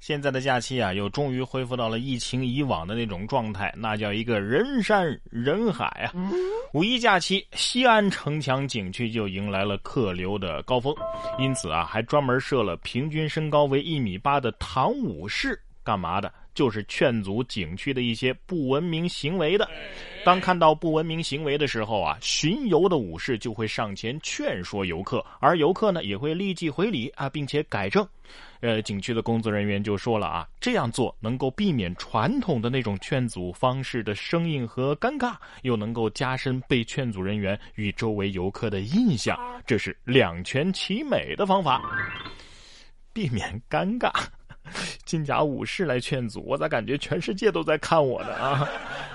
现在的假期啊，又终于恢复到了疫情以往的那种状态，那叫一个人山人海啊！五一假期，西安城墙景区就迎来了客流的高峰，因此啊，还专门设了平均身高为一米八的唐武士，干嘛的？就是劝阻景区的一些不文明行为的。当看到不文明行为的时候啊，巡游的武士就会上前劝说游客，而游客呢也会立即回礼啊，并且改正。呃，景区的工作人员就说了啊，这样做能够避免传统的那种劝阻方式的生硬和尴尬，又能够加深被劝阻人员与周围游客的印象，这是两全其美的方法，避免尴尬。金甲武士来劝阻，我咋感觉全世界都在看我呢啊？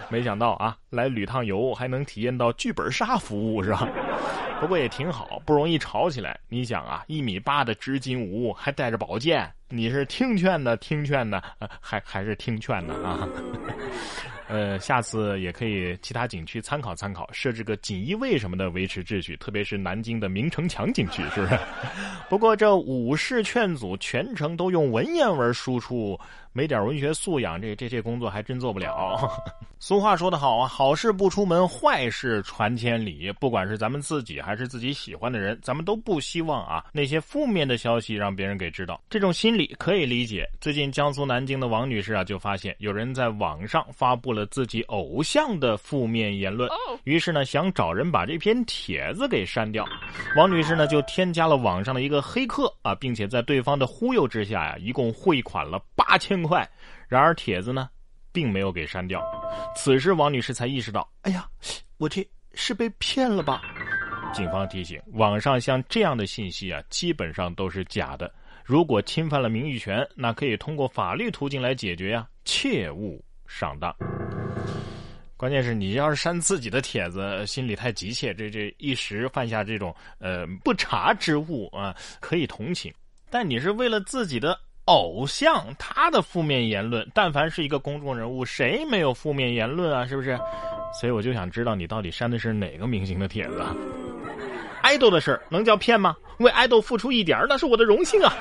没想到啊，来旅趟游还能体验到剧本杀服务是吧？不过也挺好，不容易吵起来。你想啊，一米八的织金吾还带着宝剑，你是听劝的，听劝的，还还是听劝的啊？呃，下次也可以其他景区参考参考，设置个锦衣卫什么的维持秩序，特别是南京的明城墙景区，是不是？不过这武士劝阻全程都用文言文输出。没点文学素养，这这这工作还真做不了。俗话说得好啊，好事不出门，坏事传千里。不管是咱们自己还是自己喜欢的人，咱们都不希望啊那些负面的消息让别人给知道。这种心理可以理解。最近江苏南京的王女士啊，就发现有人在网上发布了自己偶像的负面言论，于是呢想找人把这篇帖子给删掉。王女士呢就添加了网上的一个黑客啊，并且在对方的忽悠之下呀，一共汇款了八千。块！然而帖子呢，并没有给删掉。此时王女士才意识到，哎呀，我这是被骗了吧？警方提醒，网上像这样的信息啊，基本上都是假的。如果侵犯了名誉权，那可以通过法律途径来解决呀，切勿上当。关键是你要是删自己的帖子，心里太急切，这这一时犯下这种呃不察之误啊，可以同情。但你是为了自己的。偶像他的负面言论，但凡是一个公众人物，谁没有负面言论啊？是不是？所以我就想知道你到底删的是哪个明星的帖子？爱豆的事儿能叫骗吗？为爱豆付出一点那是我的荣幸啊！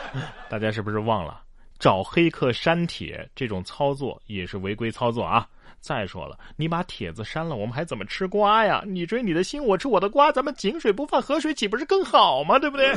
大家是不是忘了找黑客删帖这种操作也是违规操作啊？再说了，你把帖子删了，我们还怎么吃瓜呀？你追你的心，我吃我的瓜，咱们井水不犯河水，岂不是更好吗？对不对？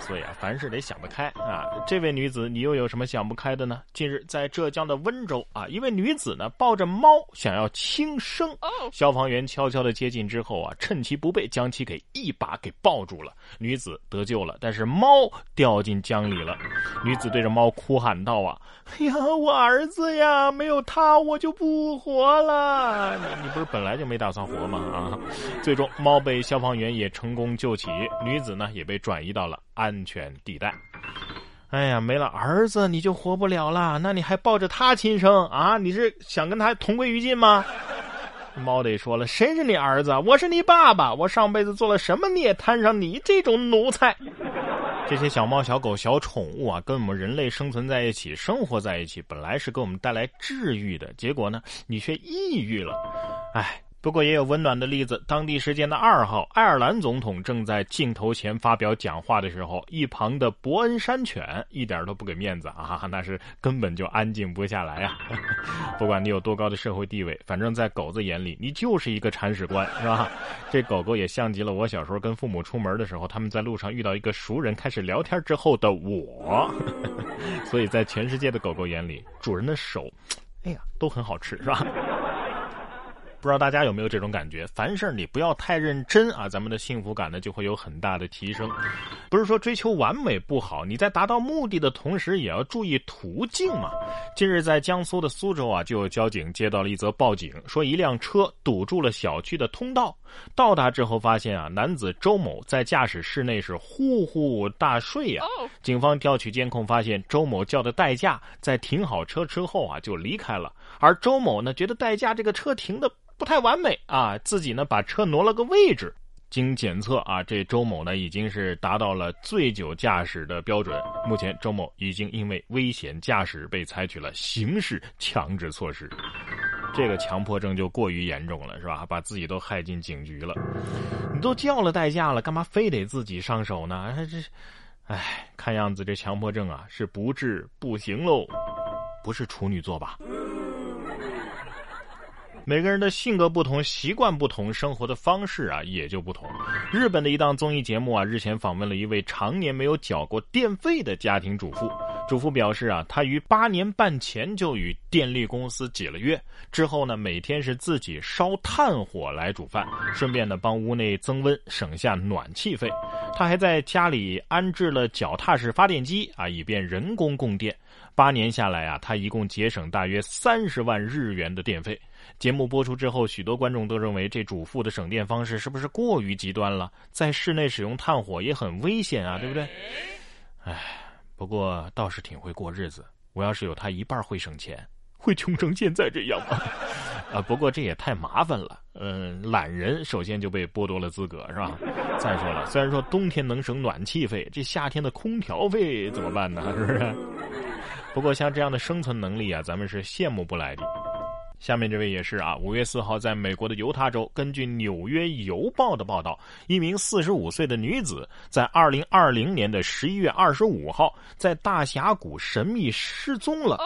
所以啊，凡事得想得开啊！这位女子，你又有什么想不开的呢？近日，在浙江的温州啊，一位女子呢抱着猫想要轻生，消防员悄悄的接近之后啊，趁其不备，将其给一把给抱住了。女子得救了，但是猫掉进江里了。女子对着猫哭喊道：“啊，哎呀，我儿子呀，没有他我就不活了！你你不是本来就没打算活吗？啊！”最终，猫被消防员也成功救起，女子呢也被转移到了。安安全地带。哎呀，没了儿子你就活不了了，那你还抱着他亲生啊？你是想跟他同归于尽吗？猫得说了，谁是你儿子？我是你爸爸，我上辈子做了什么孽，摊上你这种奴才？这些小猫、小狗、小宠物啊，跟我们人类生存在一起，生活在一起，本来是给我们带来治愈的，结果呢，你却抑郁了，哎。不过也有温暖的例子。当地时间的二号，爱尔兰总统正在镜头前发表讲话的时候，一旁的伯恩山犬一点都不给面子啊，那是根本就安静不下来啊。不管你有多高的社会地位，反正在狗子眼里，你就是一个铲屎官，是吧？这狗狗也像极了我小时候跟父母出门的时候，他们在路上遇到一个熟人，开始聊天之后的我。所以在全世界的狗狗眼里，主人的手，哎呀，都很好吃，是吧？不知道大家有没有这种感觉？凡事你不要太认真啊，咱们的幸福感呢就会有很大的提升。不是说追求完美不好，你在达到目的的同时也要注意途径嘛。近日在江苏的苏州啊，就有交警接到了一则报警，说一辆车堵住了小区的通道。到达之后发现啊，男子周某在驾驶室内是呼呼大睡呀。警方调取监控发现，周某叫的代驾在停好车之后啊就离开了，而周某呢觉得代驾这个车停的。不太完美啊，自己呢把车挪了个位置。经检测啊，这周某呢已经是达到了醉酒驾驶的标准。目前周某已经因为危险驾驶被采取了刑事强制措施。这个强迫症就过于严重了，是吧？把自己都害进警局了。你都叫了代驾了，干嘛非得自己上手呢？这，唉，看样子这强迫症啊是不治不行喽，不是处女座吧？每个人的性格不同，习惯不同，生活的方式啊也就不同。日本的一档综艺节目啊，日前访问了一位常年没有缴过电费的家庭主妇。主妇表示啊，她于八年半前就与电力公司解了约，之后呢，每天是自己烧炭火来煮饭，顺便呢帮屋内增温，省下暖气费。她还在家里安置了脚踏式发电机啊，以便人工供电。八年下来啊，他一共节省大约三十万日元的电费。节目播出之后，许多观众都认为这主妇的省电方式是不是过于极端了？在室内使用炭火也很危险啊，对不对？唉，不过倒是挺会过日子。我要是有他一半会省钱，会穷成现在这样吗？啊，不过这也太麻烦了。嗯，懒人首先就被剥夺了资格，是吧？再说了，虽然说冬天能省暖气费，这夏天的空调费怎么办呢？是不是？不过像这样的生存能力啊，咱们是羡慕不来的。下面这位也是啊，五月四号，在美国的犹他州，根据《纽约邮报》的报道，一名四十五岁的女子在二零二零年的十一月二十五号在大峡谷神秘失踪了。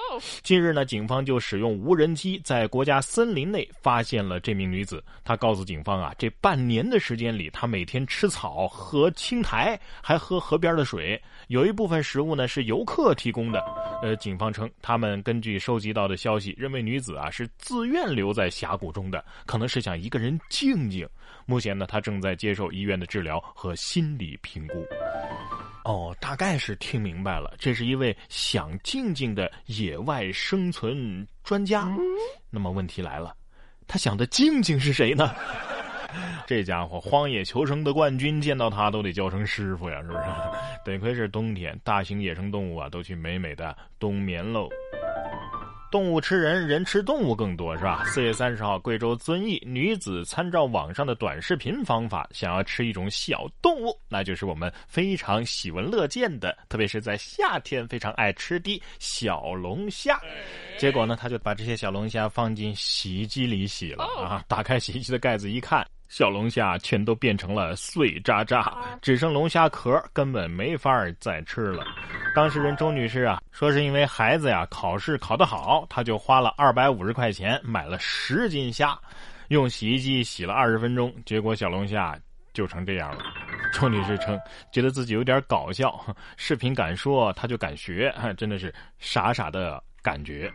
近日呢，警方就使用无人机在国家森林内发现了这名女子。她告诉警方啊，这半年的时间里，她每天吃草、喝青苔，还喝河边的水。有一部分食物呢是游客提供的。呃，警方称，他们根据收集到的消息，认为女子啊是自愿留在峡谷中的，可能是想一个人静静。目前呢，她正在接受医院的治疗和心理评估。哦，大概是听明白了，这是一位想静静的野外生存专家。那么问题来了，他想的静静是谁呢？这家伙荒野求生的冠军，见到他都得叫声师傅呀，是不是？得亏是冬天，大型野生动物啊都去美美的冬眠喽。动物吃人，人吃动物更多，是吧？四月三十号，贵州遵义女子参照网上的短视频方法，想要吃一种小动物，那就是我们非常喜闻乐见的，特别是在夏天非常爱吃的小龙虾。结果呢，她就把这些小龙虾放进洗衣机里洗了啊！打开洗衣机的盖子一看。小龙虾全都变成了碎渣渣，只剩龙虾壳，根本没法再吃了。当事人周女士啊，说是因为孩子呀考试考得好，她就花了二百五十块钱买了十斤虾，用洗衣机洗了二十分钟，结果小龙虾就成这样了。周女士称，觉得自己有点搞笑，视频敢说，她就敢学，真的是傻傻的感觉。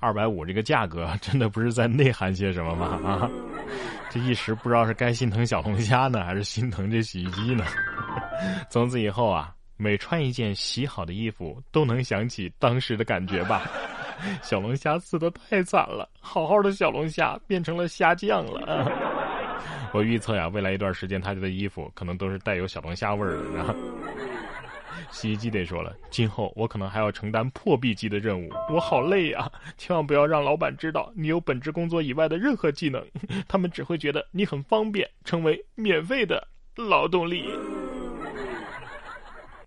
二百五这个价格，真的不是在内涵些什么吗？啊？这一时不知道是该心疼小龙虾呢，还是心疼这洗衣机呢？从此以后啊，每穿一件洗好的衣服，都能想起当时的感觉吧。小龙虾死的太惨了，好好的小龙虾变成了虾酱了。我预测呀，未来一段时间他家的衣服可能都是带有小龙虾味儿的。洗衣机得说了，今后我可能还要承担破壁机的任务，我好累呀！千万不要让老板知道你有本职工作以外的任何技能，他们只会觉得你很方便，成为免费的劳动力。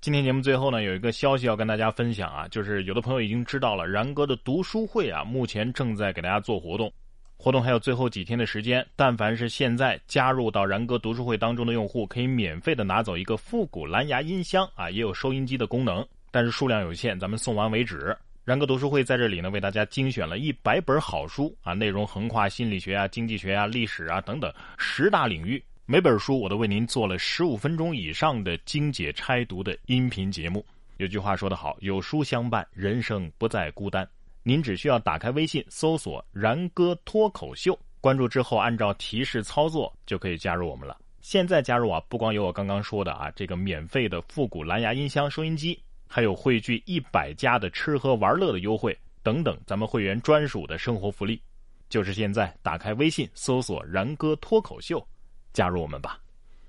今天节目最后呢，有一个消息要跟大家分享啊，就是有的朋友已经知道了，然哥的读书会啊，目前正在给大家做活动。活动还有最后几天的时间，但凡是现在加入到然哥读书会当中的用户，可以免费的拿走一个复古蓝牙音箱啊，也有收音机的功能，但是数量有限，咱们送完为止。然哥读书会在这里呢，为大家精选了一百本好书啊，内容横跨心理学啊、经济学啊、历史啊等等十大领域，每本书我都为您做了十五分钟以上的精解拆读的音频节目。有句话说得好，有书相伴，人生不再孤单。您只需要打开微信，搜索“然哥脱口秀”，关注之后按照提示操作就可以加入我们了。现在加入啊，不光有我刚刚说的啊这个免费的复古蓝牙音箱收音机，还有汇聚一百家的吃喝玩乐的优惠等等，咱们会员专属的生活福利。就是现在，打开微信，搜索“然哥脱口秀”，加入我们吧。